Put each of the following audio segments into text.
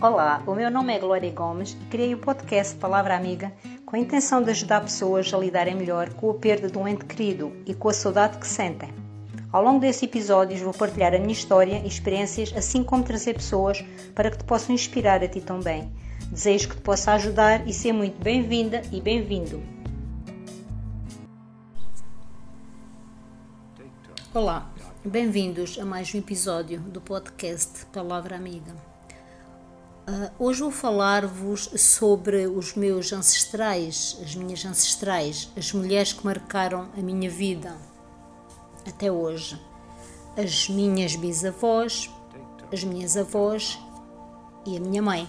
Olá, o meu nome é Glória Gomes e criei o podcast Palavra Amiga com a intenção de ajudar pessoas a lidarem melhor com a perda de um ente querido e com a saudade que sentem. Ao longo desses episódios vou partilhar a minha história e experiências, assim como trazer pessoas para que te possam inspirar a ti também. Desejo que te possa ajudar e ser muito bem-vinda e bem-vindo. Olá, bem-vindos a mais um episódio do podcast Palavra Amiga. Uh, hoje vou falar-vos sobre os meus ancestrais, as minhas ancestrais, as mulheres que marcaram a minha vida até hoje. As minhas bisavós, as minhas avós e a minha mãe.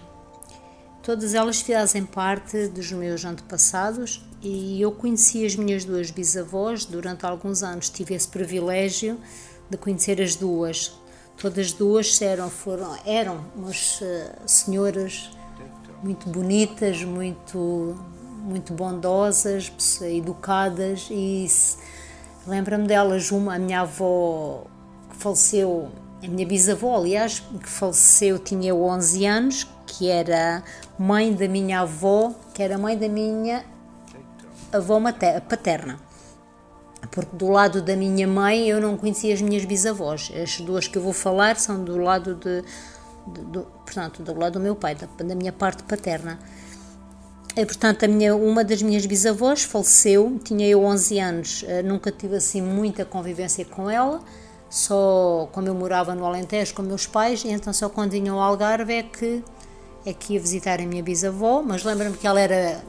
Todas elas fazem parte dos meus antepassados e eu conheci as minhas duas bisavós durante alguns anos. Tive esse privilégio de conhecer as duas, Todas duas eram, foram, eram umas uh, senhoras muito bonitas, muito, muito bondosas, educadas e lembro-me delas, uma, a minha avó que faleceu, a minha bisavó, aliás, que faleceu, tinha 11 anos, que era mãe da minha avó, que era mãe da minha avó materna, paterna porque do lado da minha mãe eu não conhecia as minhas bisavós. As duas que eu vou falar são do lado de, de do, portanto, do lado do meu pai, da, da minha parte paterna. E, portanto, a minha, uma das minhas bisavós faleceu, tinha eu 11 anos, eh, nunca tive assim muita convivência com ela, só como eu morava no Alentejo com meus pais, então só quando vinha ao Algarve é que, é que ia visitar a minha bisavó, mas lembro-me que ela era,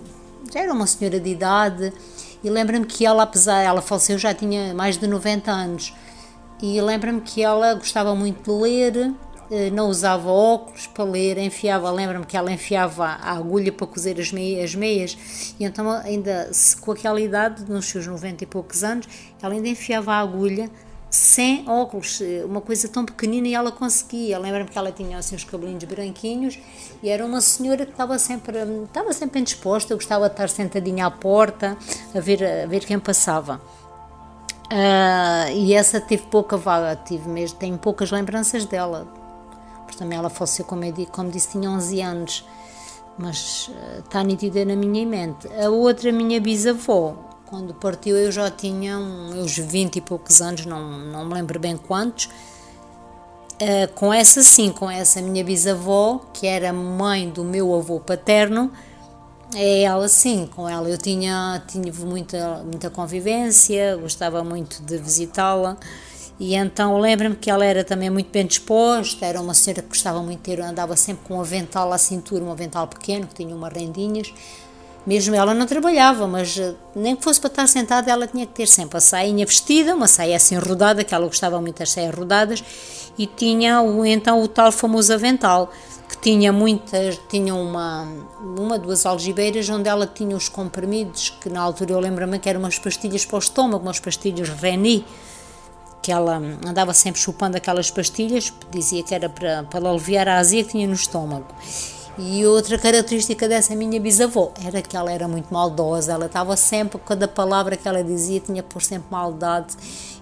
já era uma senhora de idade, e lembro-me que ela, apesar ela faleceu, já tinha mais de 90 anos. E lembro-me que ela gostava muito de ler, eh, não usava óculos para ler, enfiava, lembro-me que ela enfiava a agulha para cozer as meias, as meias, e então ainda com aquela idade, nos seus 90 e poucos anos, ela ainda enfiava a agulha sem óculos, uma coisa tão pequenina e ela conseguia. Lembro-me que ela tinha assim os cabelinhos branquinhos e era uma senhora que estava sempre, estava sempre bem disposta, gostava de estar sentadinha à porta a ver, a ver quem passava. Uh, e essa tive pouca vaga, tive mesmo, tenho poucas lembranças dela, porque também ela faleceu, como, eu, como disse, tinha 11 anos, mas uh, está nítida na minha mente. A outra, minha bisavó, quando partiu eu já tinha uns 20 e poucos anos, não, não me lembro bem quantos. Uh, com essa sim, com essa minha bisavó, que era mãe do meu avô paterno, é ela sim, com ela eu tinha, tinha muita, muita convivência, gostava muito de visitá-la. E então lembro-me que ela era também muito bem disposta, era uma senhora que gostava muito de ter, andava sempre com um avental à cintura, um avental pequeno, que tinha umas rendinhas, mesmo ela não trabalhava, mas eh, nem que fosse para estar sentada, ela tinha que ter sempre a sainha vestida, uma saia assim rodada, que ela gostava muito das saias rodadas, e tinha então o tal famoso avental, que tinha muitas, tinha uma, uma, duas algibeiras, onde ela tinha os comprimidos, que na altura eu lembro-me que eram umas pastilhas para o estômago, umas pastilhas Reni, que ela andava sempre chupando aquelas pastilhas, dizia que era para, para aliviar a azia que tinha no estômago. E outra característica dessa minha bisavó era que ela era muito maldosa, ela estava sempre, cada palavra que ela dizia tinha por sempre maldade.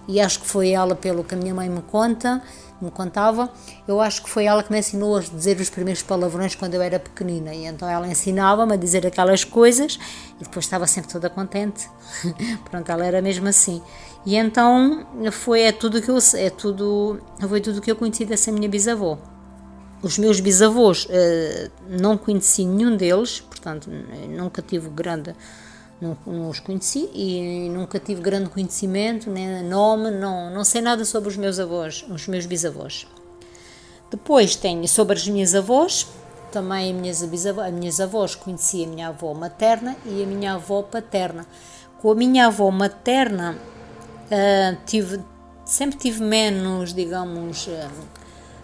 E acho que foi ela, pelo que a minha mãe me conta, me contava, eu acho que foi ela que me ensinou a dizer os primeiros palavrões quando eu era pequenina. E então ela ensinava-me a dizer aquelas coisas e depois estava sempre toda contente. Pronto, ela era mesmo assim. E então foi é tudo que eu é tudo foi tudo que eu conheci dessa minha bisavó. Os meus bisavôs, uh, não conheci nenhum deles, portanto, nunca tive grande. Não, não, os conheci e nunca tive grande conhecimento, nem nome, não, não sei nada sobre os meus avós, os meus bisavós. Depois tenho sobre as minhas avós, também as minhas, bisavós, as minhas avós conheci a minha avó materna e a minha avó paterna. Com a minha avó materna, uh, tive, sempre tive menos, digamos, uh,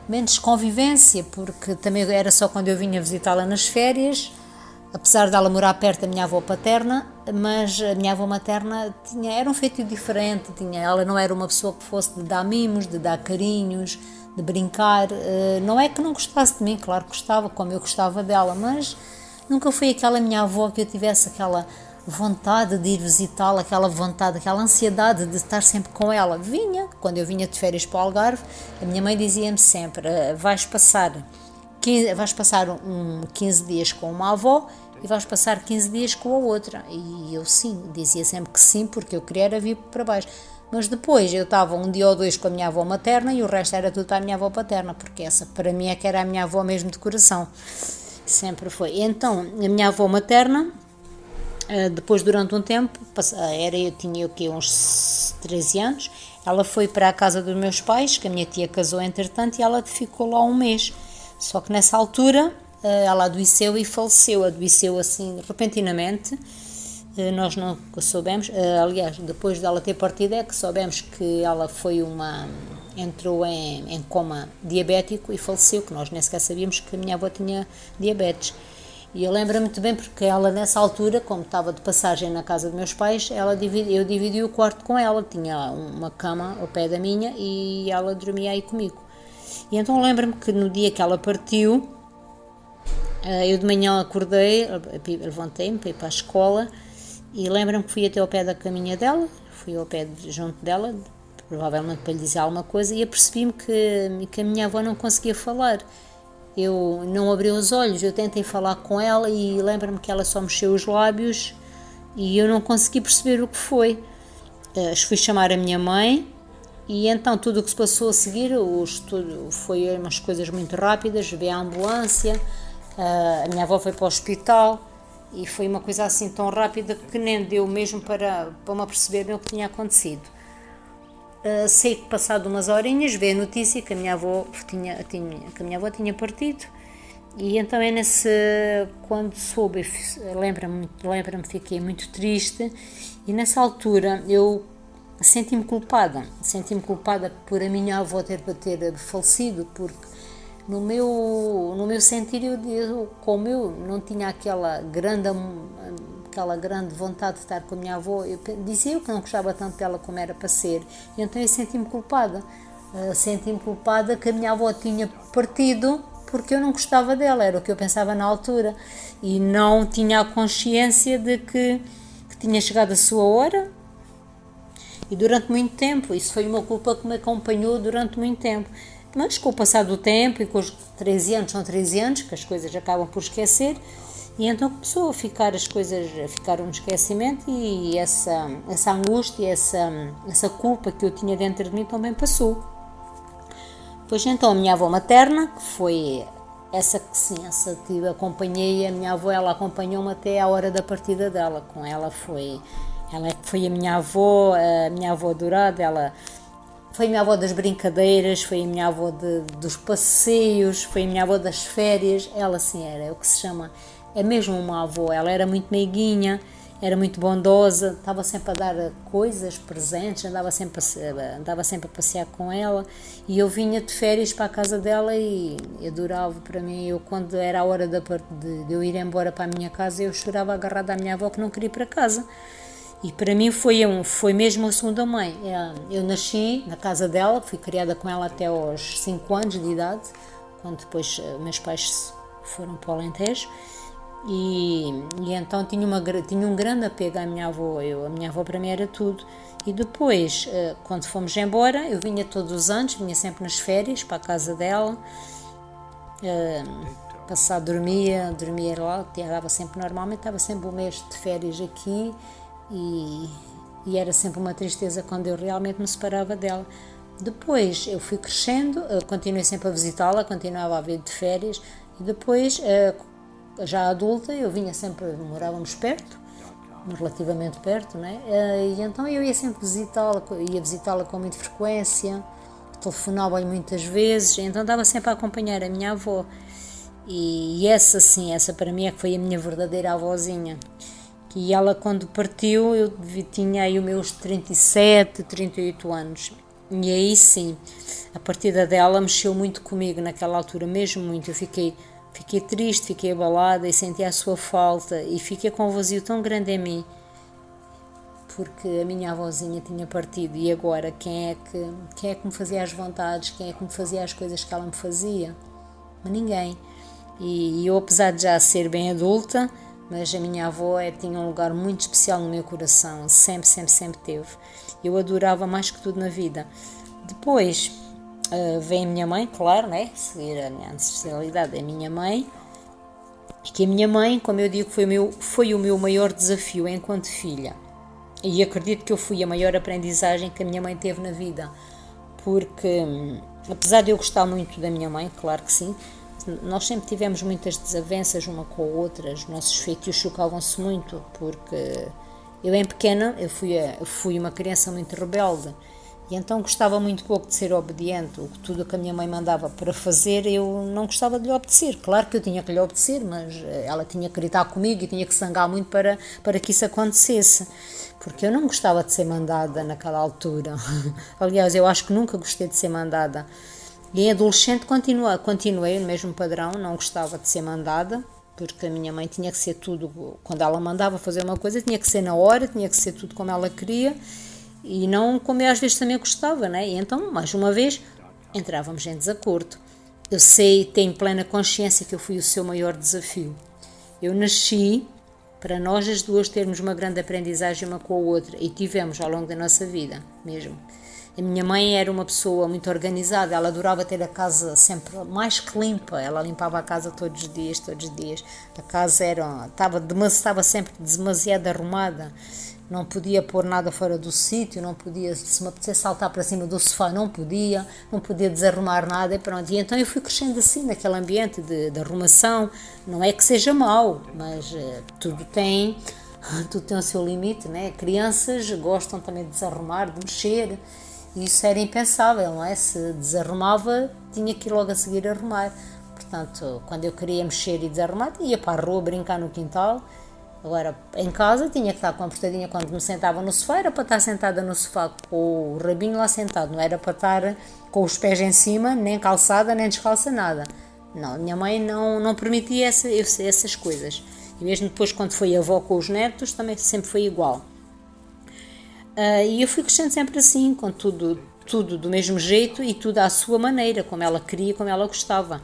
menos convivência, porque também era só quando eu vinha visitá-la nas férias, apesar dela morar perto da minha avó paterna, mas a minha avó materna tinha, era um feito diferente, tinha, ela não era uma pessoa que fosse de dar mimos, de dar carinhos, de brincar, eh, não é que não gostasse de mim, claro que gostava, como eu gostava dela, mas nunca foi aquela minha avó que eu tivesse aquela vontade de ir visitá-la, aquela vontade, aquela ansiedade de estar sempre com ela. Vinha, quando eu vinha de férias para o Algarve, a minha mãe dizia-me sempre: ah, vais passar 15, vais passar um 15 dias com uma avó e vais passar 15 dias com a outra. E eu sim, dizia sempre que sim, porque eu queria era vir para baixo. Mas depois eu estava um dia ou dois com a minha avó materna e o resto era tudo para a minha avó paterna, porque essa para mim é que era a minha avó mesmo de coração. Sempre foi. Então, a minha avó materna, eh, depois durante um tempo, era eu tinha o quê, uns 13 anos, ela foi para a casa dos meus pais, que a minha tia casou entretanto, e ela ficou lá um mês. Só que nessa altura eh, ela adoeceu e faleceu, adoeceu assim repentinamente. Eh, nós não soubemos, eh, aliás, depois dela ter partido é que soubemos que ela foi uma entrou em, em coma diabético e faleceu, que nós nem sequer sabíamos que a minha avó tinha diabetes. E eu lembro-me muito bem porque ela nessa altura, como estava de passagem na casa dos meus pais, ela dividi, eu dividi o quarto com ela, tinha uma cama ao pé da minha e ela dormia aí comigo. E então lembro-me que no dia que ela partiu, eh, eu de manhã acordei, levantei-me para ir para a escola e lembro-me que fui até ao pé da caminha dela, fui ao pé de, junto dela, provavelmente para lhe dizer alguma coisa, e apercebi-me que, que a minha avó não conseguia falar. Eu não abri os olhos, eu tentei falar com ela e lembro-me que ela só mexeu os lábios e eu não consegui perceber o que foi. Uh, fui chamar a minha mãe e então tudo o que se passou a seguir o estudo foi umas coisas muito rápidas, veio a ambulância, Uh, a minha avó foi para o hospital e foi uma coisa assim tão rápida que nem deu mesmo para, para me perceber o que tinha acontecido. Uh, sei que passado umas horinhas veio a notícia que a minha avó tinha, tinha, que a minha avó tinha partido e então é nesse quando soube lembra-me lembra-me fiquei muito triste e nessa altura eu senti-me culpada senti-me culpada por a minha avó ter, ter falecido porque no meu, no meu sentir, eu, eu, como eu não tinha aquela grande, aquela grande vontade de estar com a minha avó, eu, dizia que não gostava tanto dela como era para ser, e então eu senti-me culpada. Uh, senti-me culpada que a minha avó tinha partido porque eu não gostava dela, era o que eu pensava na altura, e não tinha a consciência de que, que tinha chegado a sua hora, e durante muito tempo, isso foi uma culpa que me acompanhou durante muito tempo. Mas com o passar do tempo e com os 13 anos, são 13 anos, que as coisas acabam por esquecer, e então começou a ficar as coisas, a ficar um esquecimento e essa, essa angústia, essa, essa culpa que eu tinha dentro de mim também passou. Pois então a minha avó materna, que foi essa que sim, essa que acompanhei, a minha avó, ela acompanhou-me até a hora da partida dela. Com ela foi, ela foi a minha avó, a minha avó dourada, ela foi a minha avó das brincadeiras, foi a minha avó de, dos passeios, foi a minha avó das férias. Ela sim era, é o que se chama, é mesmo uma avó. Ela era muito meiguinha, era muito bondosa, estava sempre a dar coisas, presentes, andava sempre a, andava sempre a passear com ela. E eu vinha de férias para a casa dela e adorava para mim. Eu, quando era a hora de, de, de eu ir embora para a minha casa, eu chorava agarrada à minha avó que não queria ir para casa e para mim foi, um, foi mesmo a segunda mãe. É, eu nasci na casa dela, fui criada com ela até aos 5 anos de idade, quando depois eh, meus pais foram para o Alentejo. E, e então tinha, uma, tinha um grande apego à minha avó. Eu, a minha avó para mim era tudo. E depois, eh, quando fomos embora, eu vinha todos os anos, vinha sempre nas férias para a casa dela. Eh, passar, dormia, dormia lá, estava sempre normalmente, estava sempre um mês de férias aqui e, e era sempre uma tristeza quando eu realmente me separava dela. Depois eu fui crescendo, continuei sempre a visitá-la, continuava a vir de férias e depois, eh, já adulta, eu vinha sempre, morávamos perto, relativamente perto, né? E então eu ia sempre visitá-la, ia visitá-la com muita frequência, telefonava-lhe muitas vezes, então estava sempre a acompanhar a minha avó. E essa, sim, essa para mim é que foi a minha verdadeira avózinha. E ela, quando partiu, eu tinha aí os meus 37, 38 anos. E aí sim, a partida dela mexeu muito comigo naquela altura, mesmo muito. Eu fiquei, fiquei triste, fiquei abalada e senti a sua falta e fiquei com um vazio tão grande em mim porque a minha avózinha tinha partido e agora quem é que quem é que me fazia as vontades, quem é que me fazia as coisas que ela me fazia? Ninguém. E eu, apesar de já ser bem adulta, mas a minha avó é, tinha um lugar muito especial no meu coração, sempre, sempre, sempre teve. Eu adorava mais que tudo na vida. Depois, uh, vem a minha mãe, claro, né? Seguir a minha ancestralidade é a minha mãe. Que a minha mãe, como eu digo, foi o meu, foi o meu maior desafio enquanto filha. E acredito que eu fui a maior aprendizagem que a minha mãe teve na vida. Porque, hum, apesar de eu gostar muito da minha mãe, claro que sim, nós sempre tivemos muitas desavenças uma com a outra, os nossos feitios chocavam-se muito, porque eu em pequena eu fui, eu fui uma criança muito rebelde e então gostava muito pouco de ser obediente, o que tudo que a minha mãe mandava para fazer eu não gostava de lhe obedecer. Claro que eu tinha que lhe obedecer, mas eh, ela tinha que gritar comigo e tinha que sangar muito para, para que isso acontecesse. Porque eu não gostava de ser mandada naquela altura. Aliás, eu acho que nunca gostei de ser mandada. E em adolescente continua, continuei no mesmo padrão, não gostava de ser mandada, porque a minha mãe tinha que ser tudo, quando ela mandava fazer uma coisa, tinha que ser na hora, tinha que ser tudo como ela queria e não como eu às vezes também gostava, né? E então, mais uma vez, entrávamos em desacordo. Eu sei, tenho plena consciência que eu fui o seu maior desafio. Eu nasci para nós as duas termos uma grande aprendizagem uma com a outra e tivemos ao longo da nossa vida mesmo. A minha mãe era uma pessoa muito organizada, ela adorava ter a casa sempre mais que limpa, ela limpava a casa todos os dias, todos os dias. A casa era, estava, estava sempre demasiado arrumada não podia pôr nada fora do sítio, não podia, se me apetecesse saltar para cima do sofá, não podia, não podia desarrumar nada e pronto. E então eu fui crescendo assim, naquele ambiente de, de arrumação. Não é que seja mau, mas uh, tudo tem tudo tem o seu limite, né? Crianças gostam também de desarrumar, de mexer. Isso era impensável, não é? Se desarrumava, tinha que ir logo a seguir arrumar. Portanto, quando eu queria mexer e desarrumar, ia para a rua brincar no quintal Agora, em casa tinha que estar comportadinha quando me sentava no sofá, era para estar sentada no sofá com o rabinho lá sentado, não era para estar com os pés em cima, nem calçada, nem descalça, nada. Não, minha mãe não, não permitia essa, essas coisas. E mesmo depois, quando foi avó com os netos, também sempre foi igual. Uh, e eu fui crescendo sempre assim, com tudo, tudo do mesmo jeito e tudo à sua maneira, como ela queria, como ela gostava.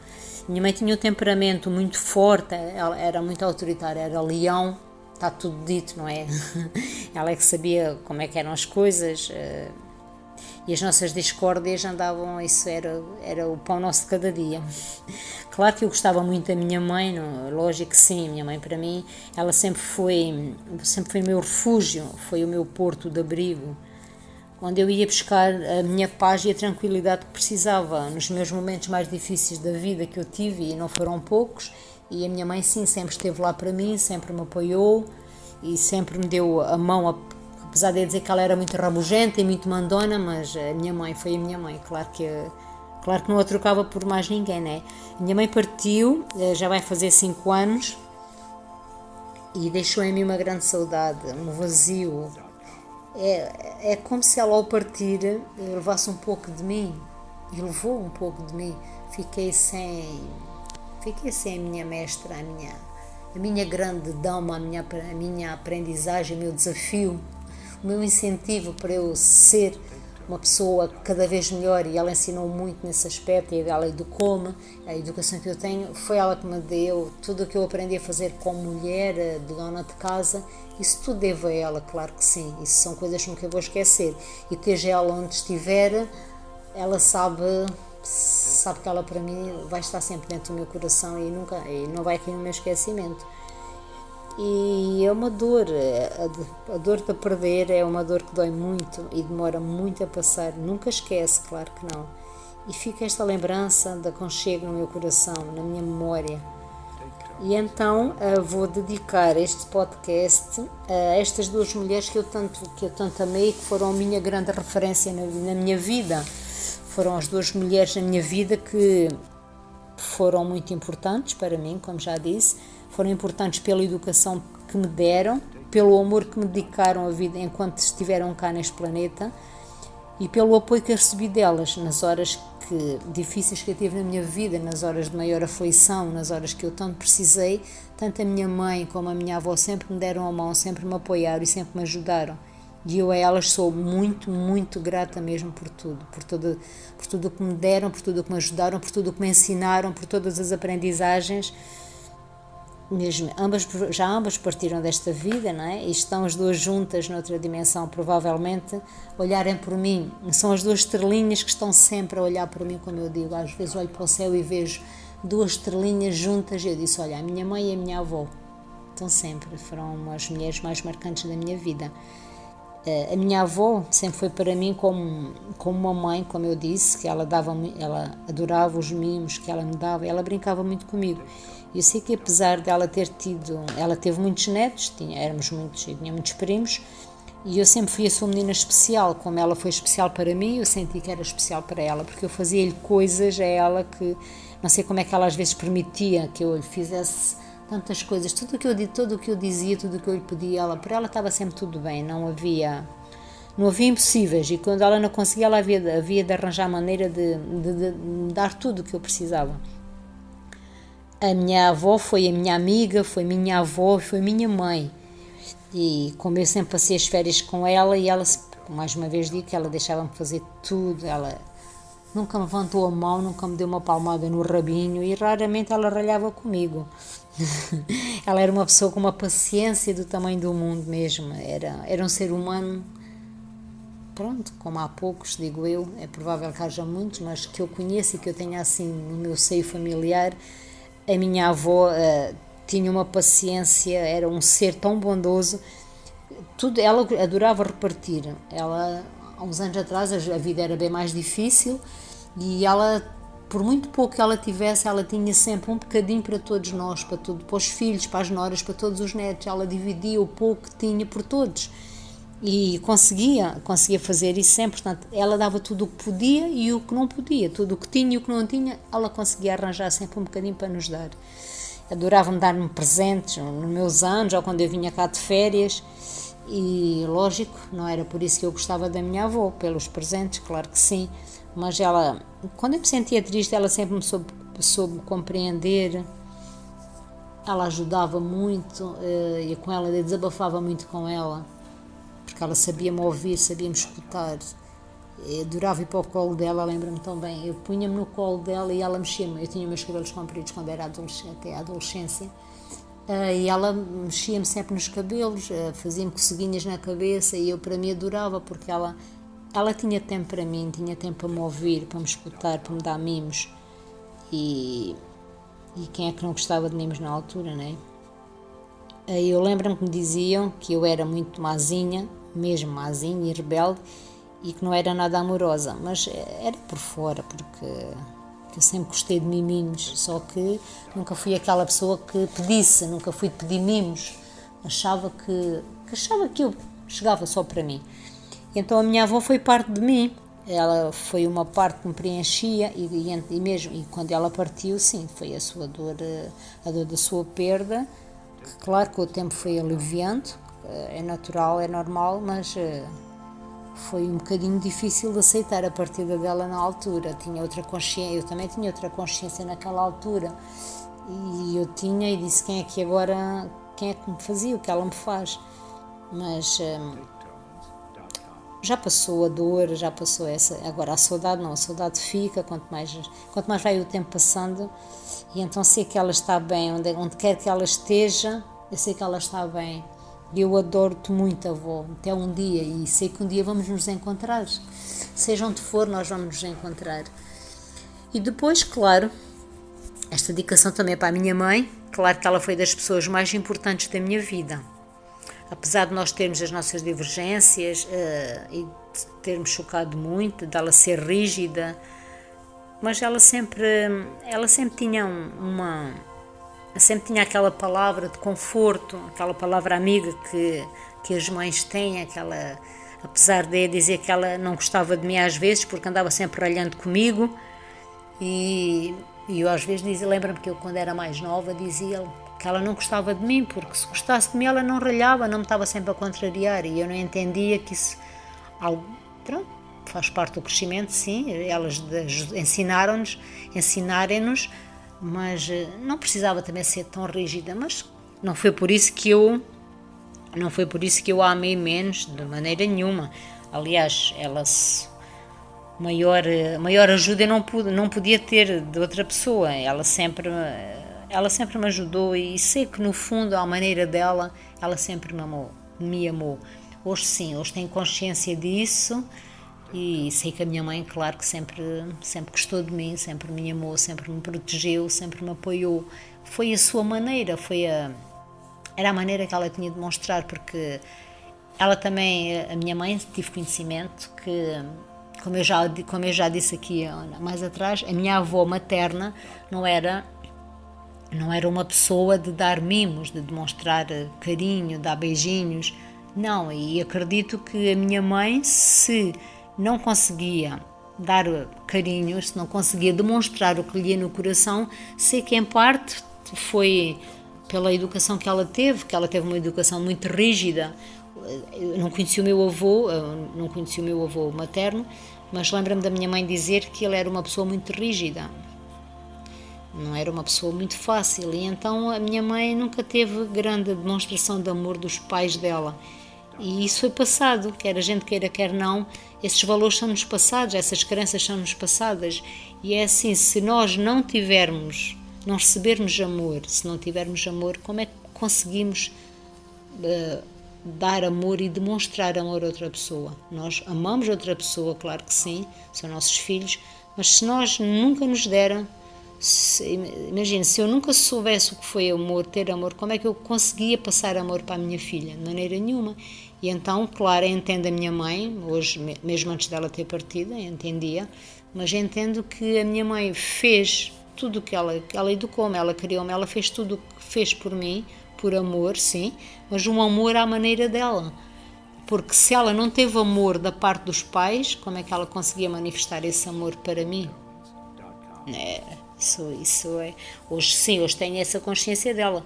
Minha mãe tinha um temperamento muito forte, ela era muito autoritária, era leão, está tudo dito, não é? Ela é que sabia como é que eram as coisas eh, e as nossas discórdias andavam, isso era, era o pão nosso de cada dia. Claro que eu gostava muito da minha mãe, não, lógico que sim, minha mãe para mim, ela sempre foi, sempre foi o meu refúgio, foi o meu porto de abrigo, onde eu ia buscar a minha paz e a tranquilidade que precisava nos meus momentos mais difíceis da vida que eu tive, e não foram poucos, e a minha mãe, sim, sempre esteve lá para mim, sempre me apoiou e sempre me deu a mão, apesar de dizer que ela era muito rabugenta e muito mandona, mas a minha mãe foi a minha mãe, claro que. Claro que não a trocava por mais ninguém, né? Minha mãe partiu, eh, já vai fazer 5 anos, e deixou em mim uma grande saudade, um vazio. É, é como se ela ao partir levasse um pouco de mim, e levou um pouco de mim. Fiquei sem, Fiquei sem a minha mestra, a minha, a minha grande dama, a minha, a minha aprendizagem, o meu desafio, o meu incentivo para eu ser uma pessoa cada vez melhor? E ela ensinou muito nesse aspecto e ela educou-me, a educação que eu tenho foi ela que me deu, tudo o que eu aprendi a fazer como mulher, eh, de dona de casa, isso tudo devo a ela, claro que sim, isso são coisas que nunca vou esquecer. E esteja ela onde estiver, ela sabe sabe que ela para mim vai estar sempre dentro do meu coração e nunca e não vai cair no meu esquecimento. E é uma dor, a, dor de perder é uma dor que dói muito e demora muito a passar, nunca esquece, claro que não. E fica esta lembrança da conchego no meu coração, na minha memória. E então uh, vou dedicar este podcast a estas duas mulheres que eu tanto, que eu tanto amei, que foram a minha grande referência na, na minha vida foram as duas mulheres na minha vida que foram muito importantes para mim, como já disse, foram importantes pela educação que me deram, pelo amor que me dedicaram a vida enquanto estiveram cá neste planeta e pelo apoio que recebi delas nas horas que, difíceis que eu tive na minha vida, nas horas de maior aflição, nas horas que eu tanto precisei, tanto a minha mãe como a minha avó sempre me deram a mão, sempre me apoiaram e sempre me ajudaram. E eu a elas sou muito, muito grata mesmo por tudo, por tudo, por tudo que me deram, por tudo que me ajudaram, por tudo que me ensinaram, por todas as aprendizagens mesmo, ambas, já ambas partiram desta vida, não é? E estão as duas juntas noutra dimensão, provavelmente, olharem por mim. São as duas estrelinhas que estão sempre a olhar por mim, como eu digo. Às vezes olho para o céu e vejo duas estrelinhas juntas e eu disse: Olha, a minha mãe e a minha avó estão sempre, foram as mulheres mais marcantes da minha vida. Eh, a minha avó sempre foi para mim como, como uma mãe, como eu disse, que ela dava, ela adorava os mimos que ela me dava, ela brincava muito comigo. Eu sei que apesar dela ter tido, ela teve muitos netos, tinha, éramos muitos, tinha muitos primos, e eu sempre fui a sua menina especial, como ela foi especial para mim, eu senti que era especial para ela, porque eu fazia-lhe coisas a ela que não sei como é que ela às vezes permitia que eu lhe fizesse tantas coisas, tudo o que eu tudo o que eu dizia, tudo o que eu lhe pedia, ela, para ela estava sempre tudo bem, não havia não havia impossíveis e quando ela não conseguia, ela havia, havia de arranjar maneira de, de, de, de dar tudo o que eu precisava. A minha avó foi a minha amiga, foi minha avó, foi minha mãe. E como eu sempre passei as férias com ela, e ela, mais uma vez digo que ela deixava-me fazer tudo, ela nunca me levantou a mão, nunca me deu uma palmada no rabinho e raramente ela ralhava comigo. ela era uma pessoa com uma paciência do tamanho do mundo mesmo, era, era um ser humano, pronto, como há poucos, digo eu, é provável que haja muitos, mas que eu conheço e que eu tenha assim no meu seio familiar a minha avó uh, tinha uma paciência, era um ser tão bondoso. Tudo, ela adorava repartir. Ela, há uns anos atrás, a vida era bem mais difícil e ela, por muito pouco que ela tivesse, ela tinha sempre um bocadinho para todos nós, para, tudo, para os filhos, para as noras, para todos os netos. Ela dividia o pouco que tinha por todos e conseguia, conseguia fazer isso sempre. Portanto, ela dava tudo o que podia e o que não podia, tudo o que tinha e o que não tinha, ela conseguia arranjar sempre um bocadinho para nos dar. Adorava-me dar-me presentes nos meus anos ou quando eu vinha cá de férias. E lógico, não era por isso que eu gostava da minha avó, pelos presentes, claro que sim. Mas ela, quando eu me sentia triste, ela sempre me soube, soube compreender. Ela ajudava muito eh, e com ela eu desabafava muito com ela porque ela sabia-me ouvir, sabia-me escutar. Eu adorava ir para o colo dela, lembro-me tão bem. Eu punha-me no colo dela e ela mexia-me. Eu tinha meus cabelos compridos quando era adolescente, até a adolescência. Uh, e ela mexia-me sempre nos cabelos, uh, fazia-me coceguinhas na cabeça e eu para mim adorava porque ela, ela tinha tempo para mim, tinha tempo para me ouvir, para me escutar, para me dar mimos. E, e quem é que não gostava de mimos na altura, não é? Uh, eu lembro-me que me diziam que eu era muito mazinha, mesmo mazinha e rebelde e que não era nada amorosa, mas era por fora, porque eu sempre gostei de miminhos, só que nunca fui aquela pessoa que pedisse, nunca fui de pedir mimos, achava que, que achava que eu chegava só para mim. Então a minha avó foi parte de mim, ela foi uma parte que me preenchia e, e, e mesmo e quando ela partiu, sim, foi a sua dor, a dor da sua perda, que claro que o tempo foi aliviando, eh, é natural, é normal, mas eh, foi um bocadinho difícil de aceitar a partida dela na altura. Tinha outra consciência, eu também tinha outra consciência naquela altura. E eu tinha e disse quem é que agora, quem é que me fazia o que ela me faz. Mas eh, já passou a dor, já passou essa. Agora a saudade não, a saudade fica, quanto mais, quanto mais vai o tempo passando. E então sei que ela está bem, onde, onde quer que ela esteja, eu sei que ela está bem. Eu adoro-te muito, avó, até um dia, e sei que um dia vamos nos encontrar. Seja onde for, nós vamos nos encontrar. E depois, claro, esta dedicação também é para a minha mãe. Claro que ela foi das pessoas mais importantes da minha vida. Apesar de nós termos as nossas divergências uh, e termos chocado muito, dela ser rígida, mas ela sempre, ela sempre tinha uma sempre tinha aquela palavra de conforto, aquela palavra amiga que, que as mães têm, aquela, apesar de dizer que ela não gostava de mim às vezes, porque andava sempre ralhando comigo, e, e eu às vezes lembro-me que eu quando era mais nova dizia que ela não gostava de mim, porque se gostasse de mim ela não ralhava, não me estava sempre a contrariar, e eu não entendia que isso, algo, pronto, faz parte do crescimento, sim, elas ensinaram-nos, ensinarem-nos mas eh, não precisava também ser tão rígida, mas não foi por isso que eu não foi por isso que eu a amei menos de maneira nenhuma. Aliás, ela maior eh, maior ajuda eu não pude, não podia ter de outra pessoa. Ela sempre eh, ela sempre me ajudou e sei que no fundo, à maneira dela, ela sempre me amou. Me amou. Hoje sim, hoje tenho consciência disso e sei que a minha mãe, claro que sempre, sempre gostou de mim, sempre me amou, sempre me protegeu, sempre me apoiou. Foi a sua maneira, foi a, era a maneira que ela tinha de mostrar, porque ela também, a minha mãe, tive conhecimento que, como eu já, como eu já disse aqui mais atrás, a minha avó materna não era não era uma pessoa de dar mimos, de demonstrar carinho, dar beijinhos. Não, e acredito que a minha mãe, se não conseguia dar carinho, se não conseguia demonstrar o que lhe ia no coração, sei que em parte foi pela educação que ela teve, que ela teve uma educação muito rígida. Eu não conheci o meu avô, não conheci o meu avô materno, mas lembro-me da minha mãe dizer que ele era uma pessoa muito rígida. Não era uma pessoa muito fácil e então a minha mãe nunca teve grande demonstração de amor dos pais dela. E isso foi passado, quer a gente queira, quer não, esses valores são-nos passados, essas crenças são-nos passadas. E é assim, se nós não tivermos não recebermos amor, se não tivermos amor, como é que conseguimos uh, dar amor e demonstrar amor a outra pessoa? Nós amamos outra pessoa, claro que sim, são nossos filhos, mas se nós nunca nos deram, imagine, se eu nunca soubesse o que foi amor, ter amor, como é que eu conseguia passar amor para a minha filha? De maneira nenhuma. E então, claro, entendo a minha mãe, hoje, mesmo antes dela ter partido, entendia, mas entendo que a minha mãe fez tudo o que ela, ela educou-me, ela criou-me, ela fez tudo o que fez por mim, por amor, sim, mas um amor à maneira dela. Porque se ela não teve amor da parte dos pais, como é que ela conseguia manifestar esse amor para mim? É, isso, isso é. Hoje sim, hoje tenho essa consciência dela.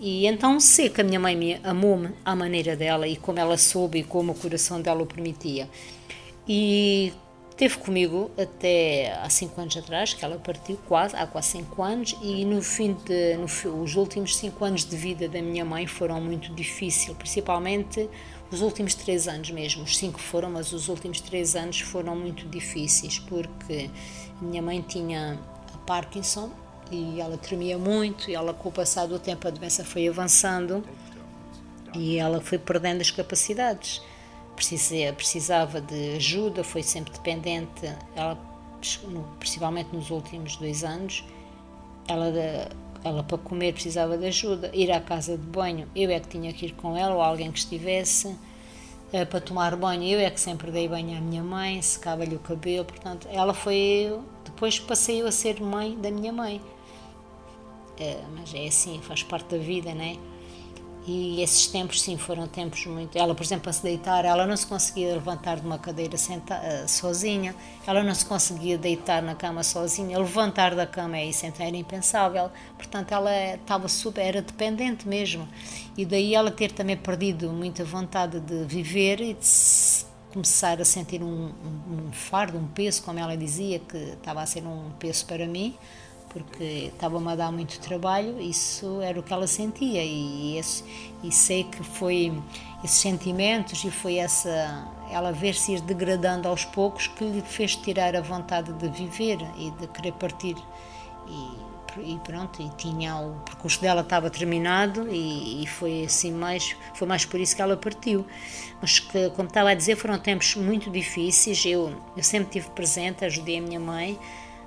E então sei que a minha mãe me amou-me à maneira dela e como ela soube e como o coração dela o permitia. E Esteve comigo até há 5 anos atrás, que ela partiu quase, há quase 5 anos, e no fim de, no, os últimos 5 anos de vida da minha mãe foram muito difíceis, principalmente os últimos 3 anos mesmo. Os 5 foram, mas os últimos 3 anos foram muito difíceis, porque minha mãe tinha Parkinson e ela tremia muito, e ela com o passar do tempo a doença foi avançando e ela foi perdendo as capacidades. Precisava de ajuda, foi sempre dependente, ela, principalmente nos últimos dois anos, ela, ela para comer precisava de ajuda, ir à casa de banho, eu é que tinha que ir com ela ou alguém que estivesse, eh, para tomar banho, eu é que sempre dei banho à minha mãe, secava-lhe o cabelo, portanto, ela foi, depois passei eu a ser mãe da minha mãe. É, mas é assim, faz parte da vida, não é? E esses tempos, sim, foram tempos muito. Ela, por exemplo, a se deitar, ela não se conseguia levantar de uma cadeira senta, uh, sozinha, ela não se conseguia deitar na cama sozinha, levantar da cama é isso, então era impensável. Portanto, ela estava super, era dependente mesmo. E daí ela ter também perdido muita vontade de viver e de começar a sentir um, um, um fardo, um peso, como ela dizia, que estava a ser um peso para mim porque estava-me a dar muito trabalho, isso era o que ela sentia e, esse, e sei que foi esses sentimentos e foi essa ela ver-se ir degradando aos poucos que lhe fez tirar a vontade de viver e de querer partir. E, e pronto e tinha o percurso dela estava terminado e, e, foi assim mais foi mais por isso que ela partiu. Mas que como estava a dizer foram tempos muito difíceis. Eu eu sempre tive presente ajudei a minha mãe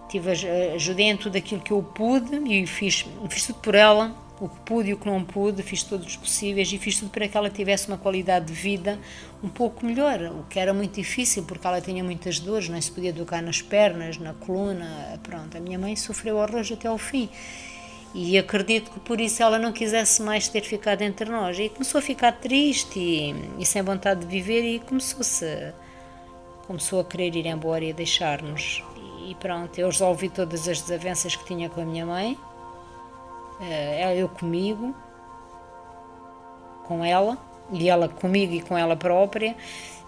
tive, ajudei em tudo aquilo que eu pude e fiz, fiz tudo por ela, o que pude e o que não pude, fiz todos os possíveis e fiz tudo para que ela tivesse uma qualidade de vida um pouco melhor, o que era muito difícil porque ela tinha muitas dores, não se podia tocar nas pernas, na coluna, pronto, a minha mãe sofreu horrores até ao fim. E acredito que por isso ela não quisesse mais ter ficado entre nós. E começou a ficar triste e, e sem vontade de viver e começou-se começou a querer ir embora e deixar-nos e pronto, eu resolvi todas as desavenças que tinha com a minha mãe, eh, eu comigo, com ela, e ela comigo e com ela própria,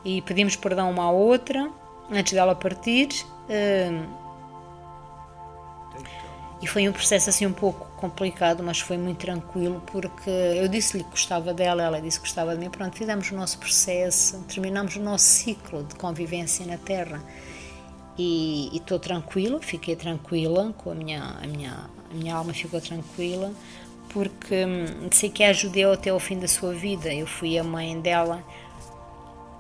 e pedimos perdão uma à outra antes dela partir. Eh, e foi um processo assim um pouco complicado, mas foi muito tranquilo porque eu disse-lhe que gostava dela, ela disse que gostava de mim. Pronto, fizemos o nosso processo, terminamos o nosso ciclo de convivência na Terra e estou tranquila, fiquei tranquila, com a minha, a minha, minha alma ficou tranquila, porque hum, sei que a ajudei até ao fim da sua vida. Eu fui a mãe dela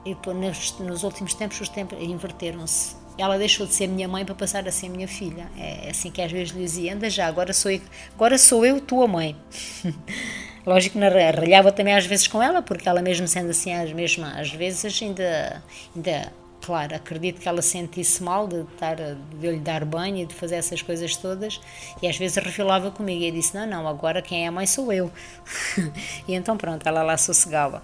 e nos, últimos tempos os tempos inverteram-se. Ela deixou de ser minha mãe para passar a ser minha filha. É assim que às vezes lhe dizia: anda já, agora sou eu, agora sou eu tua mãe. Lógico que ralhava também às vezes com ela, porque ela mesmo sendo assim, às, às vezes ainda, ainda claro, acredito que ela sentisse mal de, estar, de lhe dar banho e de fazer essas coisas todas, e às vezes refilava comigo e disse: Não, não, agora quem é a mãe sou eu. e então pronto, ela lá sossegava.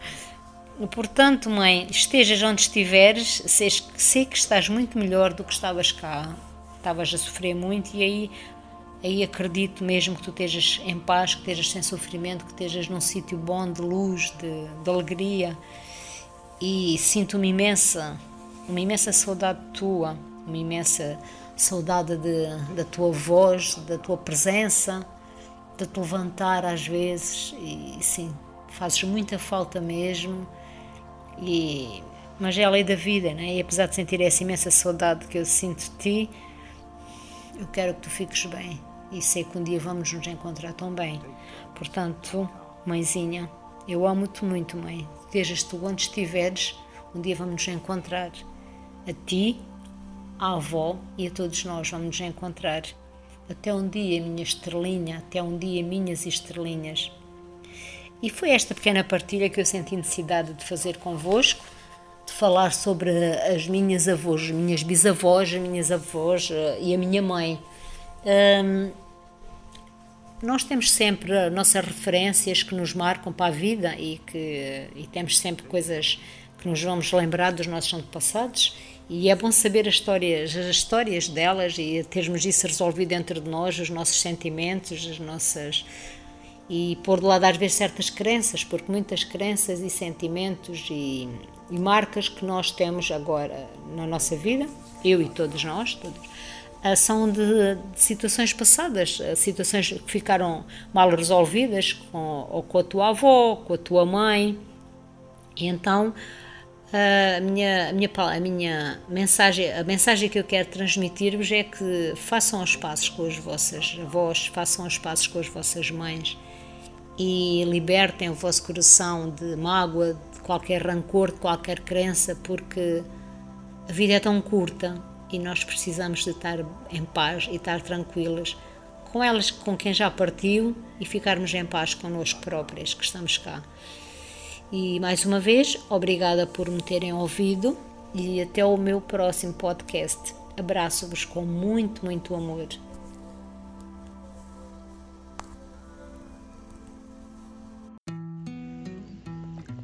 Portanto, mãe, estejas onde estiveres, sei, que estás muito melhor do que estavas cá. Estavas a sofrer muito e aí aí acredito mesmo que tu estejas em paz, que estejas sem sofrimento, que estejas num sítio bom de luz, de, de alegria. E sinto uma imensa uma imensa saudade tua, uma imensa saudade de, da tua voz, da tua presença, de te levantar às vezes e sim, fazes muita falta mesmo. E, mas é a lei da vida, né? e apesar de sentir essa imensa saudade que eu sinto de ti, eu quero que tu fiques bem e sei que um dia vamos nos encontrar tão bem. Portanto, mãezinha, eu amo-te muito, mãe. Estejas tu onde estiveres, um dia vamos nos encontrar a ti, à avó e a todos nós vamos nos encontrar. Até um dia, minha estrelinha, até um dia, minhas estrelinhas. E foi esta pequena partilha que eu senti necessidade de fazer convosco, de falar sobre as minhas avós, as minhas bisavós, as minhas avós eh, e a minha mãe. Nós temos sempre nossas referências que nos marcam para a vida e que e temos sempre coisas que nos vamos lembrar dos nossos antepassados e é bom saber as histórias, as histórias delas e termos isso resolvido dentro de nós, os nossos sentimentos, as nossas. e pôr de lado às vezes certas crenças, porque muitas crenças e sentimentos e, e marcas que nós temos agora na nossa vida, eu e todos nós, todos, ah, são de, de, situações passadas, ah, situações que ficaram mal resolvidas com, ou com a tua avó, com a tua mãe. E então a minha, a minha, a minha mensagem, a mensagem que eu quero transmitir-vos é que façam os passos com as vossas avós, façam os passos com as vossas mães e libertem o vosso coração de mágoa, de qualquer rancor, de qualquer crença, porque a vida é tão curta e nós precisamos de estar em paz e estar tranquilas com elas, com quem já partiu e ficarmos em paz connosco próprias que estamos cá. E mais uma vez, obrigada por me terem ouvido e até o meu próximo podcast. Abraço-vos com muito, muito amor.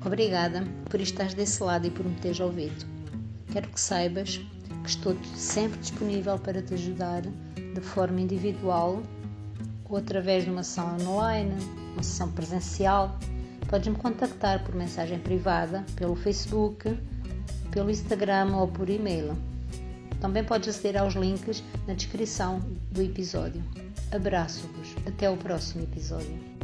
Obrigada por estares desse lado e por me teres ouvido. Quero que saibas que estou sempre disponível para te ajudar de forma individual ou através de uma sessão online, uma sessão presencial Podes me contactar por mensagem privada, pelo Facebook, pelo Instagram ou por e-mail. Também podes aceder aos links na descrição do episódio. Abraço-vos. Até o próximo episódio.